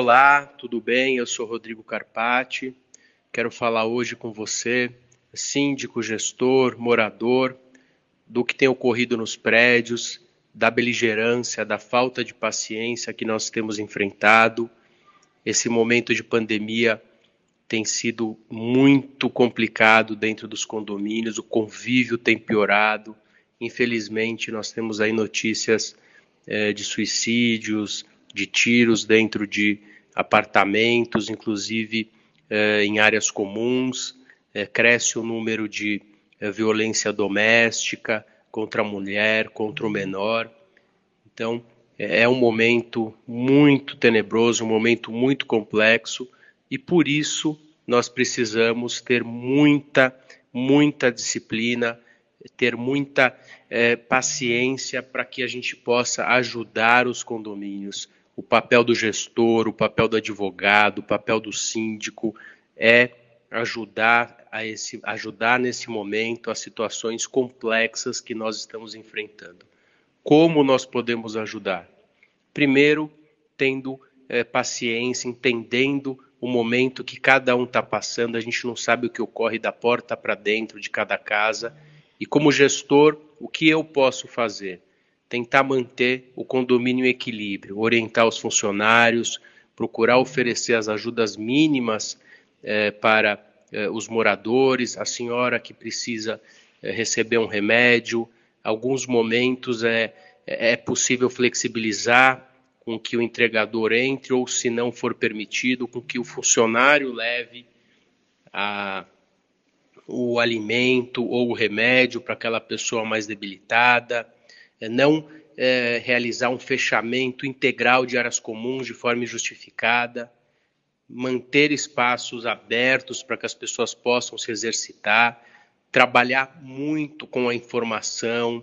Olá, tudo bem? Eu sou Rodrigo Carpati. Quero falar hoje com você, síndico, gestor, morador, do que tem ocorrido nos prédios, da beligerância, da falta de paciência que nós temos enfrentado. Esse momento de pandemia tem sido muito complicado dentro dos condomínios, o convívio tem piorado. Infelizmente, nós temos aí notícias é, de suicídios, de tiros dentro de apartamentos, inclusive eh, em áreas comuns, eh, cresce o número de eh, violência doméstica contra a mulher, contra o menor. Então, é, é um momento muito tenebroso, um momento muito complexo, e por isso nós precisamos ter muita, muita disciplina, ter muita é, paciência para que a gente possa ajudar os condomínios, o papel do gestor, o papel do advogado, o papel do síndico é ajudar a esse ajudar nesse momento as situações complexas que nós estamos enfrentando. Como nós podemos ajudar? Primeiro, tendo é, paciência, entendendo o momento que cada um está passando. A gente não sabe o que ocorre da porta para dentro de cada casa. E como gestor, o que eu posso fazer? Tentar manter o condomínio em equilíbrio, orientar os funcionários, procurar oferecer as ajudas mínimas eh, para eh, os moradores, a senhora que precisa eh, receber um remédio. Alguns momentos é, é possível flexibilizar com que o entregador entre, ou se não for permitido, com que o funcionário leve a, o alimento ou o remédio para aquela pessoa mais debilitada. É não é, realizar um fechamento integral de áreas comuns de forma injustificada, manter espaços abertos para que as pessoas possam se exercitar, trabalhar muito com a informação,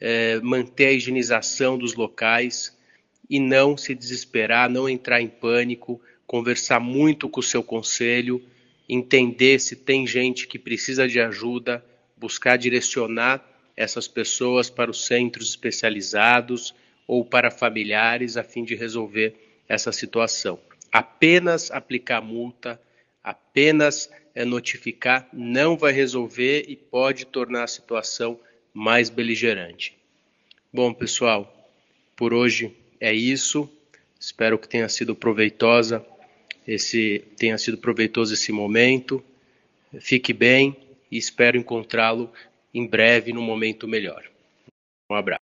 é, manter a higienização dos locais e não se desesperar, não entrar em pânico, conversar muito com o seu conselho, entender se tem gente que precisa de ajuda, buscar direcionar essas pessoas para os centros especializados ou para familiares a fim de resolver essa situação. Apenas aplicar multa, apenas é, notificar, não vai resolver e pode tornar a situação mais beligerante. Bom, pessoal, por hoje é isso. Espero que tenha sido proveitosa esse tenha sido proveitoso esse momento. Fique bem e espero encontrá-lo em breve, num momento melhor. Um abraço.